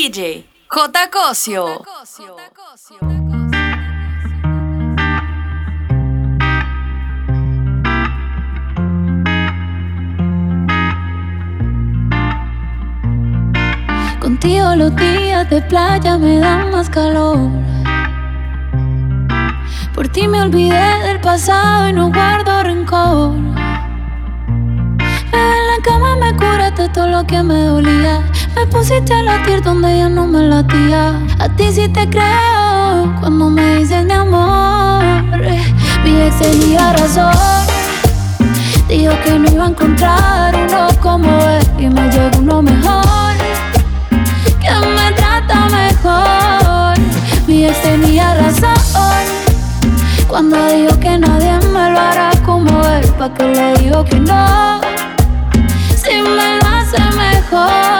DJ J. Cosio. Contigo los días de playa me dan más calor. Por ti me olvidé del pasado y no guardo rencor. Bebé, en la cama me curaste todo lo que me dolía. Me pusiste a latir donde ya no me latía. A ti sí te creo cuando me dices mi amor. Mi ex tenía razón. Dijo que no iba a encontrar uno como él y me llegó uno mejor. Que me trata mejor. Mi ex tenía razón. Cuando dijo que nadie me lo hará como él, ¿pa' que le digo que no? Si me lo hace mejor.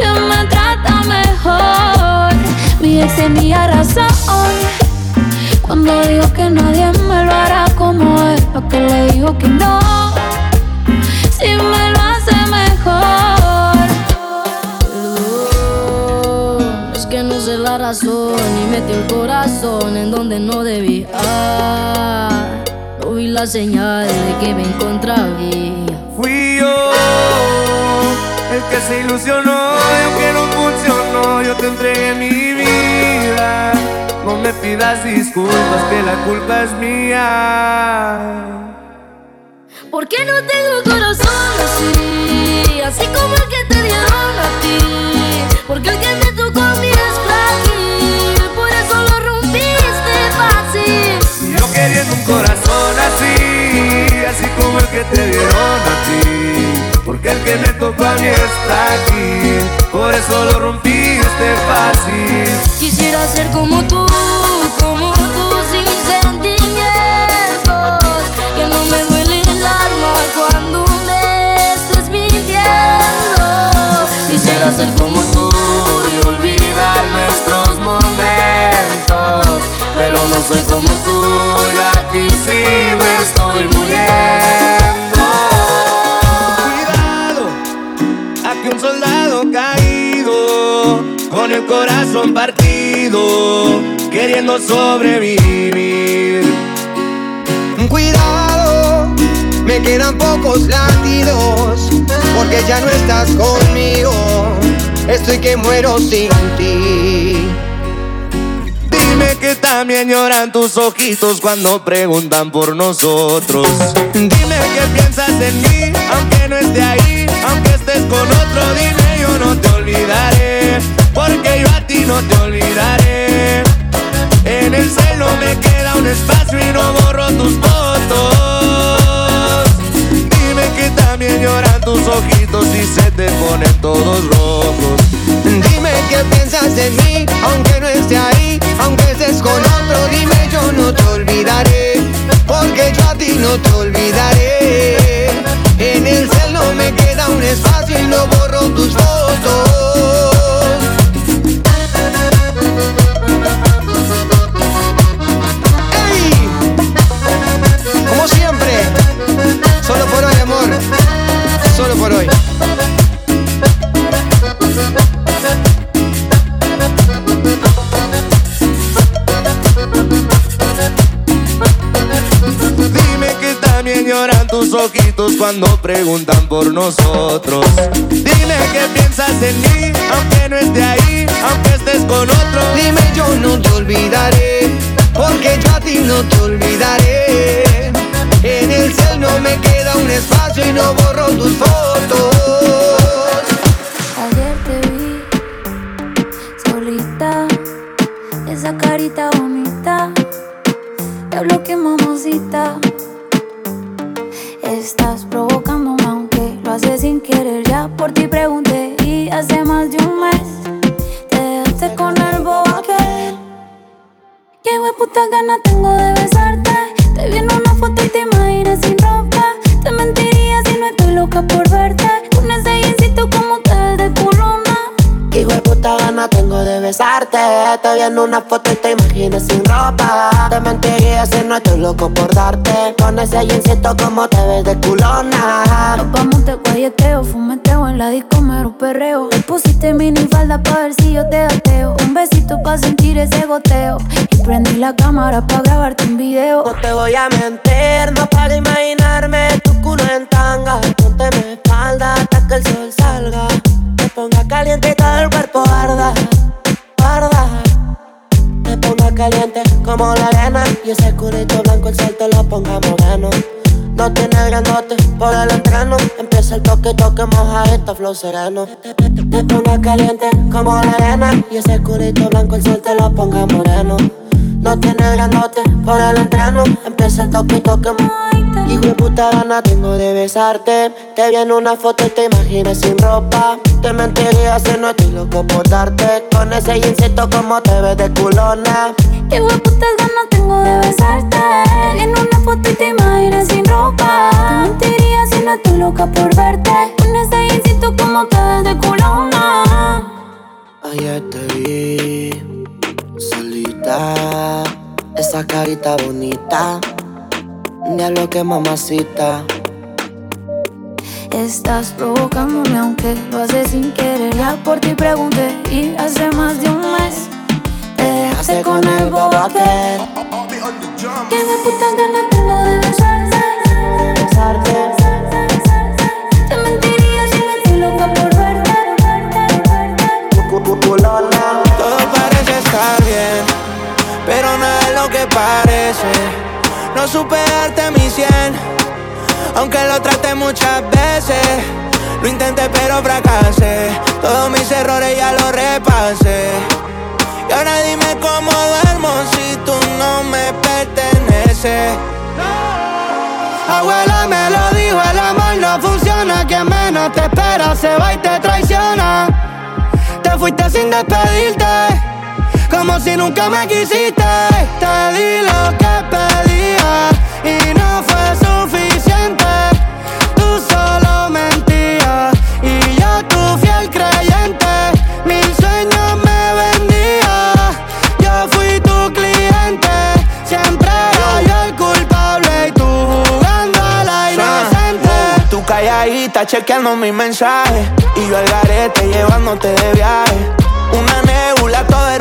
Que me trata mejor. Mi ex tenía razón. Cuando dijo que nadie me lo hará como él, ¿pa' que le digo que no? Si me lo hace mejor. Perdón, Es que no sé la razón y metí el corazón en donde no debía. No vi la señal de que me encontraba. Fui yo que se ilusionó y aunque no funcionó, yo te entregué mi vida. No me pidas disculpas, que la culpa es mía. ¿Por qué no tengo corazón así? Así como el que te dieron a ti. Porque el que me tocó a mí es frágil. Por eso lo rompiste fácil. Yo queriendo un corazón así, así como el que te dieron que me tocó a mí está aquí, por eso lo rompiste fácil. Quisiera ser como tú, como tú, sin sentimientos. Que no me duele el alma cuando me estés mintiendo. Quisiera ser como tú y olvidar nuestros momentos. Pero no soy como tú corazón partido, queriendo sobrevivir. Cuidado, me quedan pocos latidos, porque ya no estás conmigo. Estoy que muero sin ti. Dime que también lloran tus ojitos cuando preguntan por nosotros. Dime que piensas en mí, aunque no esté ahí, aunque estés con otro, dime un y no borro tus fotos. Dime que también lloran tus ojitos y se te ponen todos rojos. Dime que piensas en mí, aunque no esté ahí, aunque estés con otro, dime yo no te olvidaré, porque yo a ti no te olvidaré. En el cielo me queda un espacio y no borro tus fotos. Tus ojitos cuando preguntan por nosotros. Dime que piensas en mí, aunque no esté ahí, aunque estés con otro. Dime yo no te olvidaré, porque yo a ti no te olvidaré. En el cielo no me queda un espacio y no Empieza el toque, toque, moja esta flow sereno. Te ponga caliente como la arena. Y ese culito blanco el sol te lo ponga moreno. No tiene grandote por el entreno. Empieza el toque, toque, Hijo de puta gana tengo de besarte. Te vi en una foto y te imaginas sin ropa. Te mentiría si no estoy loco por darte. Con ese jeansito como te ves de culona. Hijo de puta gana tengo de besarte. En una foto y te imaginas sin ropa. Te mentiría si no estoy loca por verte. Con ese jeansito como te ves de culona. Ayer te vi solita, esa carita bonita lo que mamacita. Estás provocándome aunque lo haces sin querer. Ya por ti pregunté y hace más de un mes te dejaste con el bobo aquel. Que me puta gana tengo de besarte. Besarte. No supe darte mi cien, aunque lo traté muchas veces. Lo intenté pero fracasé, todos mis errores ya los repasé. Y ahora dime cómo duermo si tú no me perteneces. Abuela me lo dijo, el amor no funciona. Quien menos te espera se va y te traiciona. Te fuiste sin despedirte, como si nunca me quisiste. Te di lo que pedí y no fue suficiente. Tú solo mentías y yo tu fiel creyente. Mil sueños me vendía, yo fui tu cliente. Siempre era yo el culpable y tú jugando a la inocente. Tú calladita chequeando mis mensajes y yo al garete llevándote de viaje. Una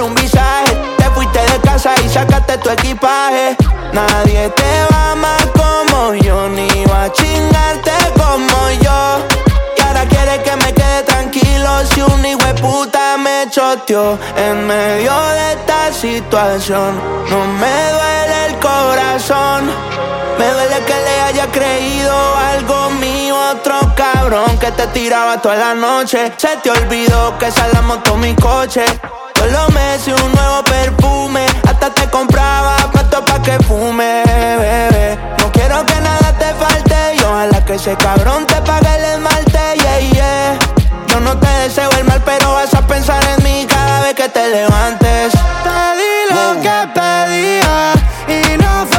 un visaje. Te fuiste de casa y sacaste tu equipaje. Nadie te va más como yo, ni va a chingarte como yo. Y ahora quiere que me quede tranquilo si un hijo de puta me choteó en medio de esta situación. No me duele el corazón. Me duele que le haya creído algo mío, otro cabrón que te tiraba toda la noche. Se te olvidó que esa la mi coche. Los meses un nuevo perfume, hasta te compraba pato pa' que fume, bebé. No quiero que nada te falte y ojalá que ese cabrón te pague el esmalte, yeah, yeah. Yo no te deseo el mal, pero vas a pensar en mí cada vez que te levantes. Te di lo que pedía y no fue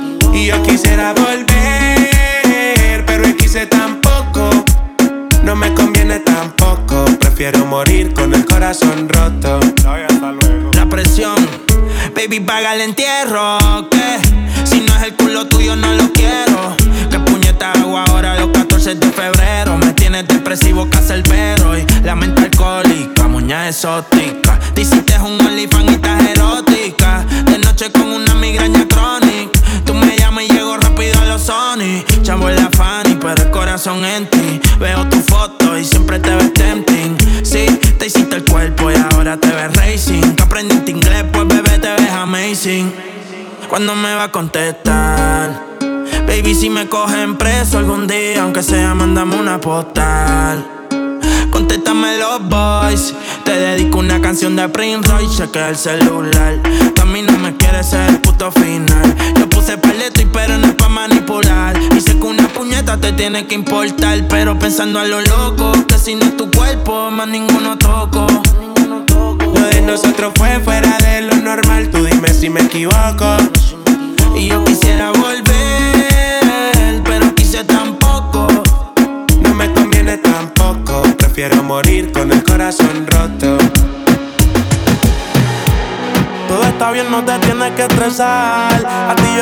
Y yo quisiera volver, pero el quise tampoco. No me conviene tampoco. Prefiero morir con el corazón roto. La presión, baby, paga el entierro. Que si no es el culo tuyo, no lo quiero. Que puñeta hago ahora los 14 de febrero? Me tienes depresivo, cacerbero y la mente alcohólica, muña exótica. Te hiciste un olifán y estás erótica. De noche con una migraña corazón en ti. Veo tu foto y siempre te ves tempting. Sí, te hiciste el cuerpo y ahora te ves racing. Que aprendiste inglés, pues bebé te ves amazing. ¿Cuándo me va a contestar? Baby, si me cogen preso algún día, aunque sea, mandame una postal. Contéstame los boys. Te dedico una canción de Prince Royce, cheque el celular. a mí no me quieres ser el puto final. Puse paleto y pero no es pa' manipular. Y sé que una puñeta te tiene que importar. Pero pensando a lo loco, que si no es tu cuerpo, más ninguno toco. Lo de nosotros fue fuera de lo normal. Tú dime si me equivoco. Y yo quisiera volver, pero quise tampoco. No me conviene tampoco. Prefiero morir con el corazón roto. Todo está bien, no te tienes que estresar.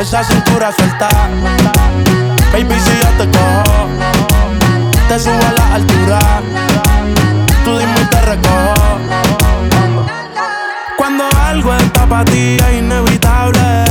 Esa cintura suelta. Baby, si yo te cojo, te subo a la altura. Tú dime y te recojo. Cuando algo está para ti es inevitable,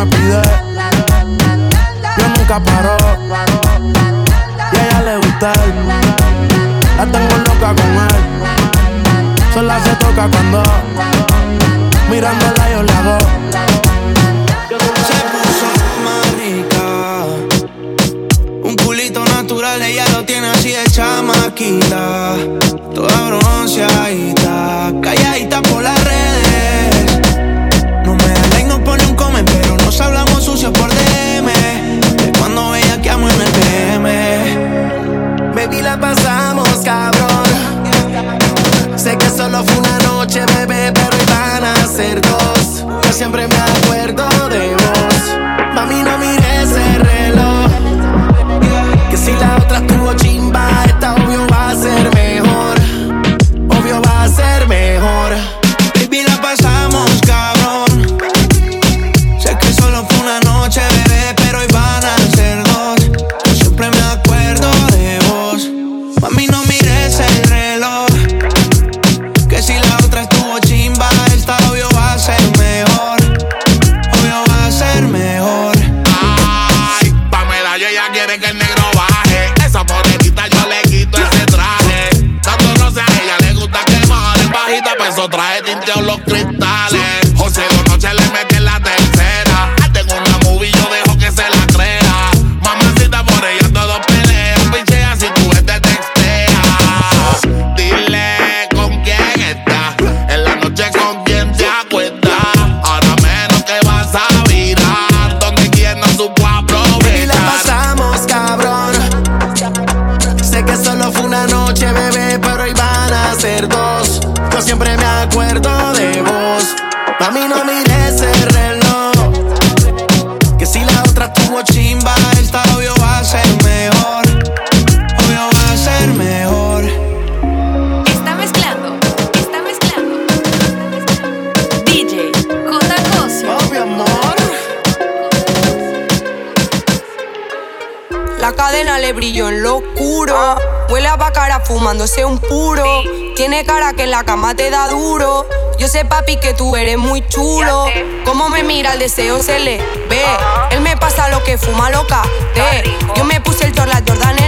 Me pide. Yo nunca paro. Y a ella le gusta él. La tengo loca con él. Sola se toca cuando mirándola yo la hago. fumándose un puro. Tiene cara que en la cama te da duro. Yo sé, papi, que tú eres muy chulo. Como me mira, el deseo se le ve. Él me pasa lo que fuma loca. Yo me puse el chorla Jordan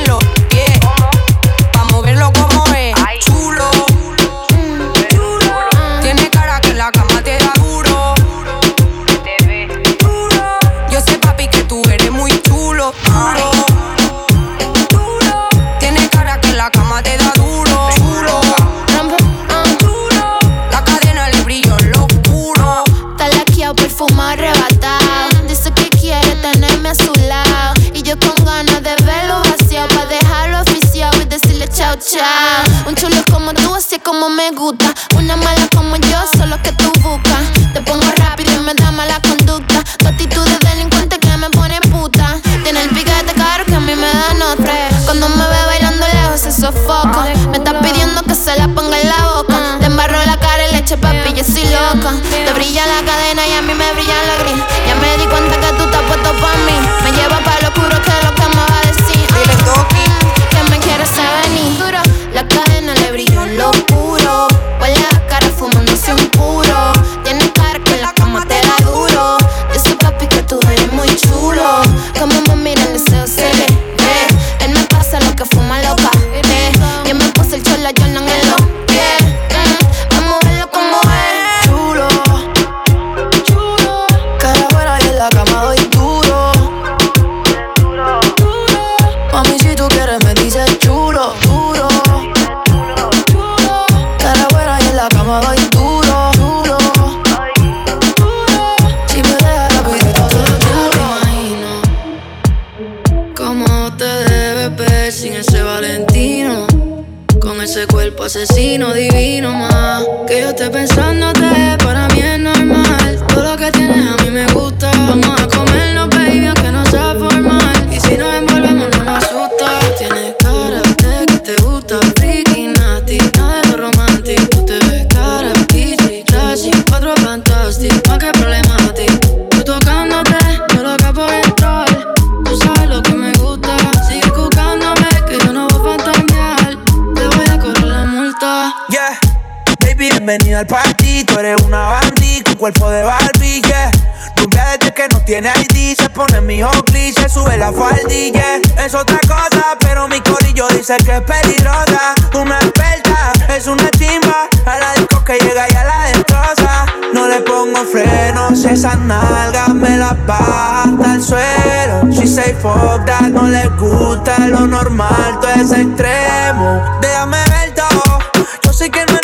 dice que es peligrosa, una experta, es una chimba. A la disco que llega y a la destroza. No le pongo frenos, esas nalgas me las baja al suelo. She say fuck no le gusta lo normal, todo es extremo. Déjame ver todo, yo sé que no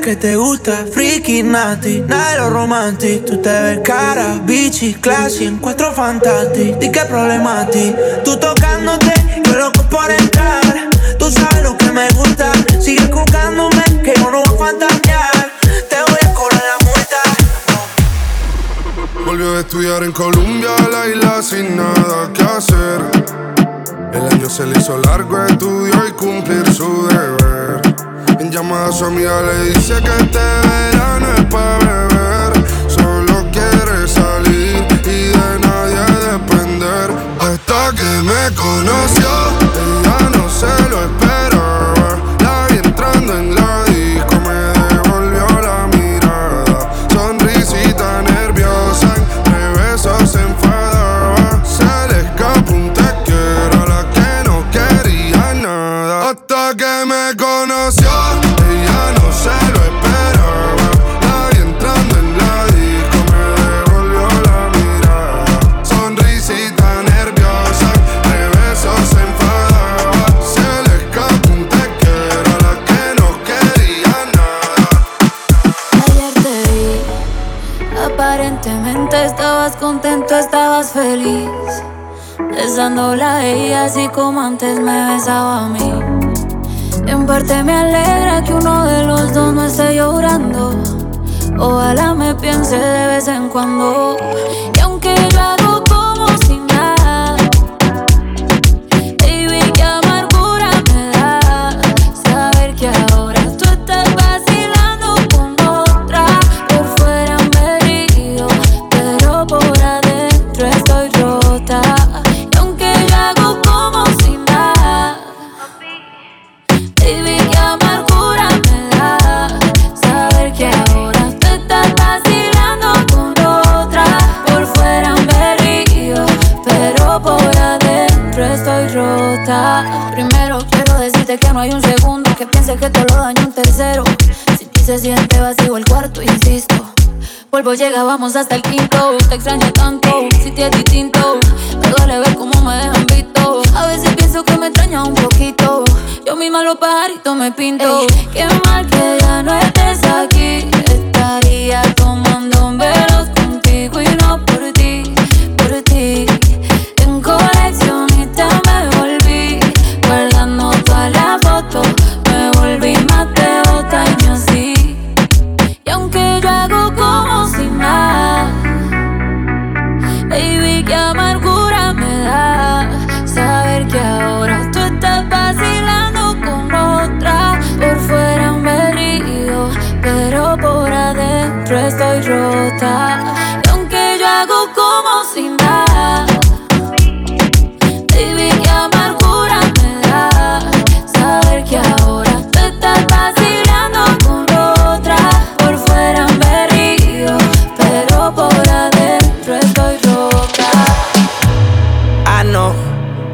que te gusta, friki, nati, nada de lo romantic. Tú te ves cara, bichi, classy, en cuatro fantastic. Di que problemati, tú tocándote, yo loco por entrar. Tú sabes lo que me gusta, sigue jugándome, que yo no voy a fantasear. Te voy a cobrar la multa. Volvió a estudiar en Colombia, la isla sin nada que hacer. El año se le hizo largo, estudió y cumplir su deber. Llama a su le dice que este verano es para beber. Solo quiere salir y de nadie depender. Hasta que me conoció, ella no se lo esperaba. La vi entrando en la disco, me devolvió la mirada. Sonrisita nerviosa, entre besos se enfadaba. Se le escapó un te quiero, la que no quería nada. Hasta que me besándola a ella así como antes me besaba a mí. En parte me alegra que uno de los dos no esté llorando. Ojalá me piense de vez en cuando. Y aunque yo Primero quiero decirte que no hay un segundo que piense que te lo daño un tercero. Si ti se siente vacío el cuarto, insisto. Polvo llega, vamos hasta el quinto. Te extraño tanto, si te es distinto. Me duele ver cómo me dejan visto. A veces pienso que me extraña un poquito. Yo misma los pajaritos me pinto. Ey, qué mal que ya no estés aquí. Estaría tomando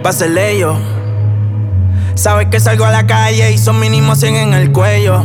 pásele yo. Sabes que salgo a la calle y son mínimo 100 en el cuello.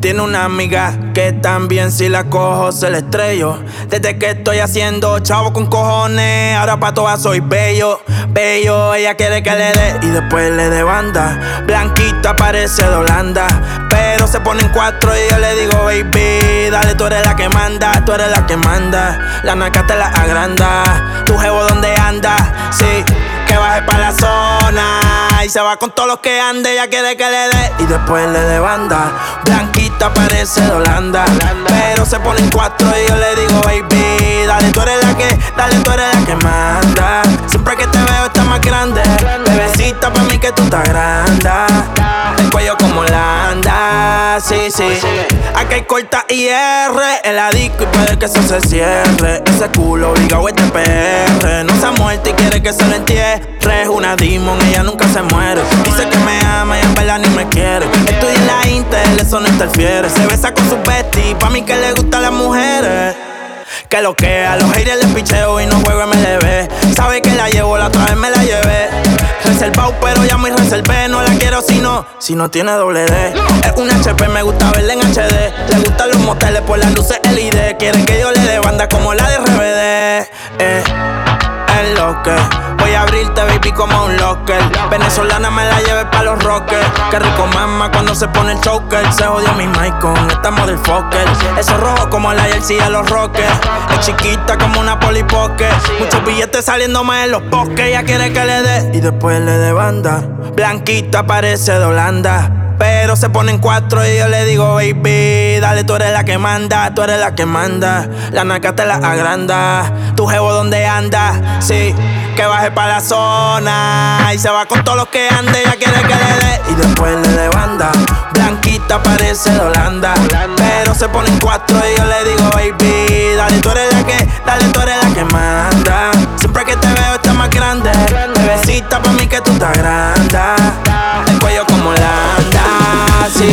Tiene una amiga que también si la cojo se la estrello. Desde que estoy haciendo chavo con cojones, ahora pa' todas soy bello, bello. Ella quiere que le dé y después le dé banda. Blanquita parece de Holanda, pero se ponen cuatro y yo le digo, baby, dale, tú eres la que manda, tú eres la que manda. La naca te la agranda, tu jevo donde anda, sí, que baje pa' la zona. Y se va con todos los que ande, ella quiere que le dé y después le dé banda. Blanquita parece de Holanda, pero se ponen cuatro y yo le digo, baby, dale, tú eres la que, dale, tú eres la que manda. Siempre que te veo estás más grande, bebecita pa' mí que tú estás grande. El cuello como Holanda, sí, sí. Aquí hay corta IR en la disco y puede que eso se cierre. Ese culo obligado es de PR. No se ha muerto y quiere que se lo entierre. Es una demon, ella nunca se muere. Dice que me ama y en verdad ni me quiere. Estudia en la Intel, eso no interfiere. Se besa con su bestie, pa' mí que le gustan las mujeres. Que lo que a los haters les picheo y no juego MLB. Sabe que la llevo, la otra vez me la llevé. Reservado, pero ya muy reservé. No la quiero si no, si no tiene doble D. Es un HP, me gusta verla en HD. Le gustan los moteles por las luces LED. Quieren que yo le dé banda como la de RBD. Eh, Voy a abrirte, baby, como un locker. Venezolana me la lleve pa' los rockers. Qué rico mama cuando se pone el choker. Se jodió mi mic con esta motherfucker. Eso rojo como la jersey de los rockers. Es chiquita como una polipoque. Muchos billetes saliéndome en los bosques. Ella quiere que le dé y después le dé banda. Blanquita parece de Holanda. Pero se ponen cuatro y yo le digo, baby, dale, tú eres la que manda, tú eres la que manda. La naca te la agranda, tu jevo donde anda, sí, que baje pa' la zona. Y se va con todos los que ande, ella quiere que le dé y después le dé banda. Blanquita parece de Holanda, pero se ponen cuatro y yo le digo, baby, dale, tú eres la que, dale, tú eres la que manda. Siempre que te veo estás más grande, bebecita pa' mí que tú estás grande.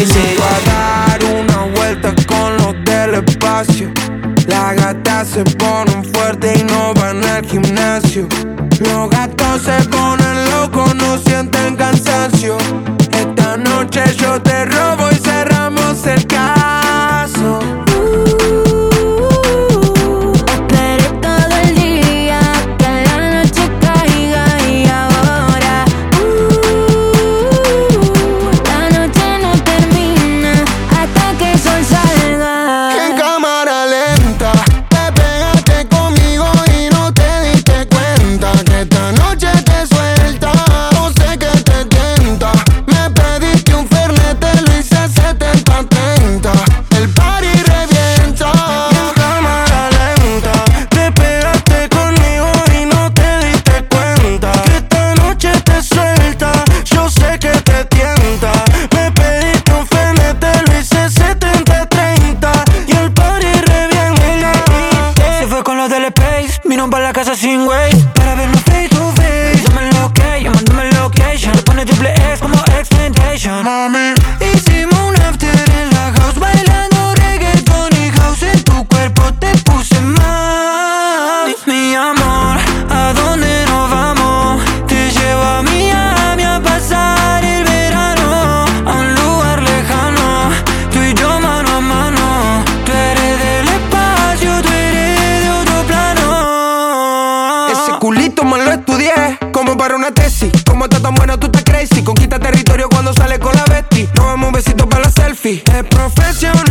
Sí, sí. a dar una vuelta con los del espacio. Las gatas se ponen fuertes y no van al gimnasio. Los gatos se ponen Como está tan buena, tú estás crazy. Conquista territorio cuando sale con la bestia. Nos vamos un besito para la selfie. Es profesional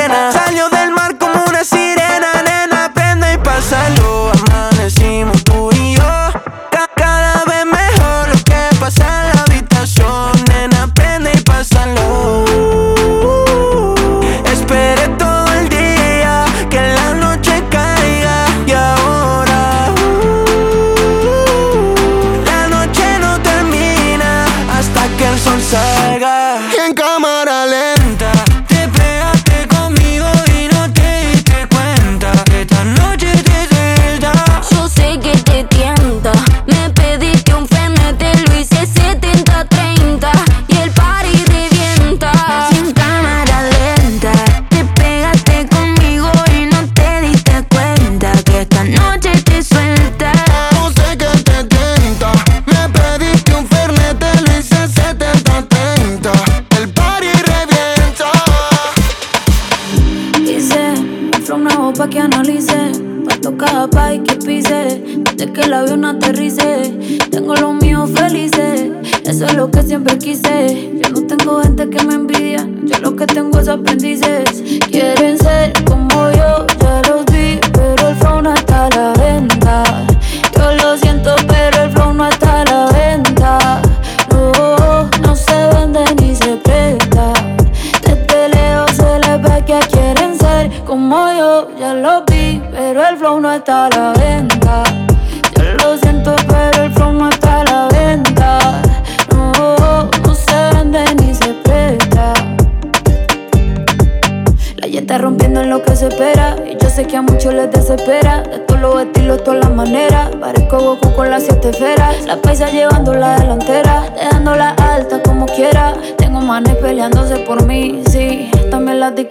Eso es lo que siempre quise. Yo no tengo gente que me envidia. Yo lo que tengo es aprendices. Quieren ser como yo, ya los vi, pero el flow no está a la venta. Yo lo siento, pero el flow no está a la venta. No, no se vende ni se presta. Desde lejos se les ve que quieren ser como yo, ya los vi, pero el flow no está a la venta.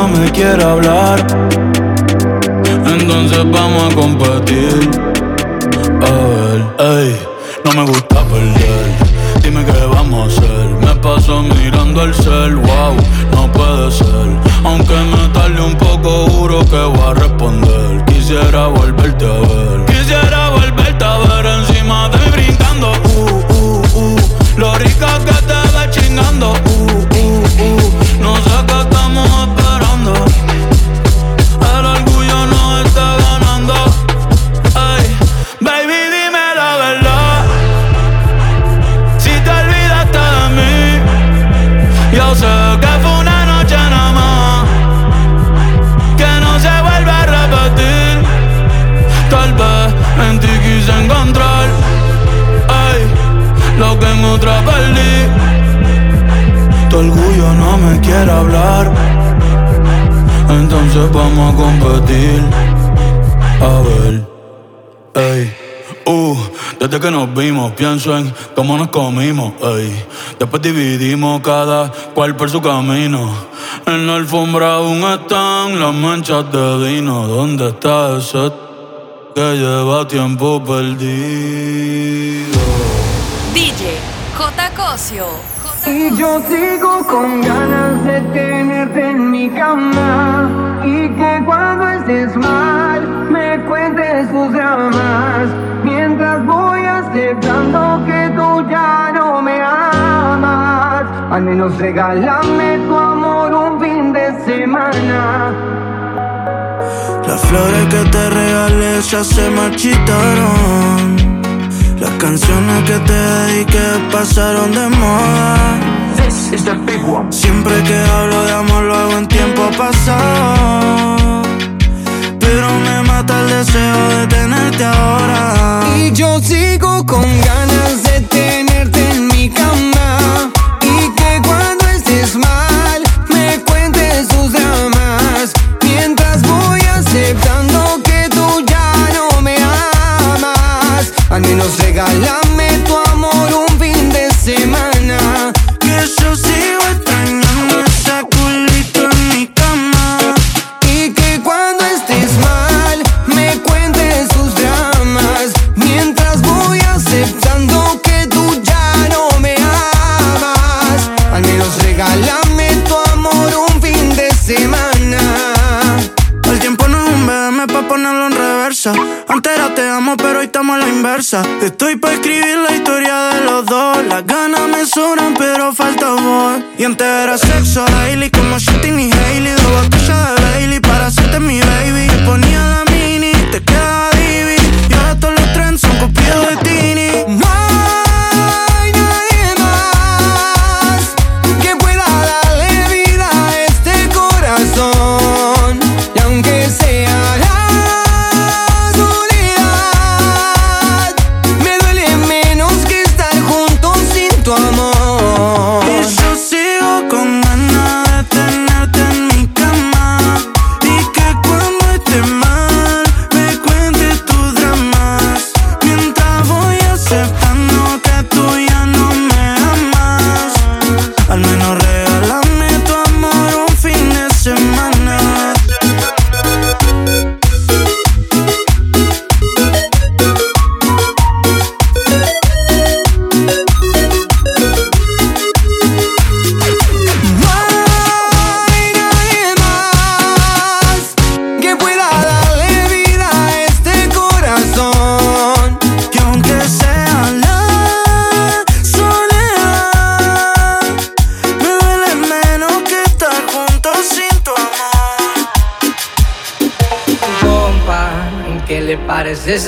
no me quiere hablar, entonces vamos a competir. A ver, ey, no me gusta perder. Dime qué vamos a hacer. Me paso mirando el cel, wow, no puede ser. Aunque me tarde un poco, juro que voy a responder. Quisiera volverte a ver. Orgullo no me quiere hablar. Entonces vamos a competir. A ver, ey. Uh, desde que nos vimos, pienso en cómo nos comimos, ey. Después dividimos cada cual por su camino. En la alfombra aún están las manchas de vino. ¿Dónde está ese que lleva tiempo perdido? DJ J. Cosio. Y yo sigo con ganas de tenerte en mi cama. Y que cuando estés mal me cuentes tus dramas. Mientras voy aceptando que tú ya no me amas. Al menos regálame tu amor un fin de semana. Las flores que te regalé ya se marchitaron. Canciones que te dediqué pasaron de moda. Siempre que hablo de amor lo hago en tiempo pasado. Pero me mata el deseo de tenerte ahora. Y yo sigo con ganas de tenerte en mi cama Y que cuando estés mal me cuentes tus dramas Mientras voy aceptando Al menos regálame tu amor un fin de semana Estoy pa' escribir la historia de los dos. Las ganas me sobran, pero falta voz. Y antes era sexo daily, como Shitty y Hailey.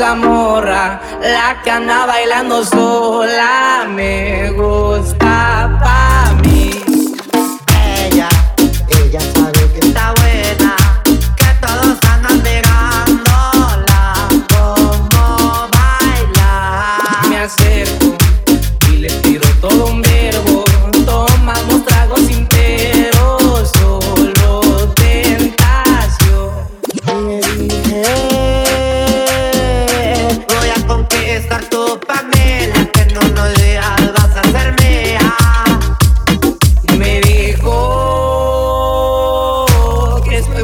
Parece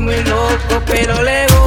muy loco, pero le voy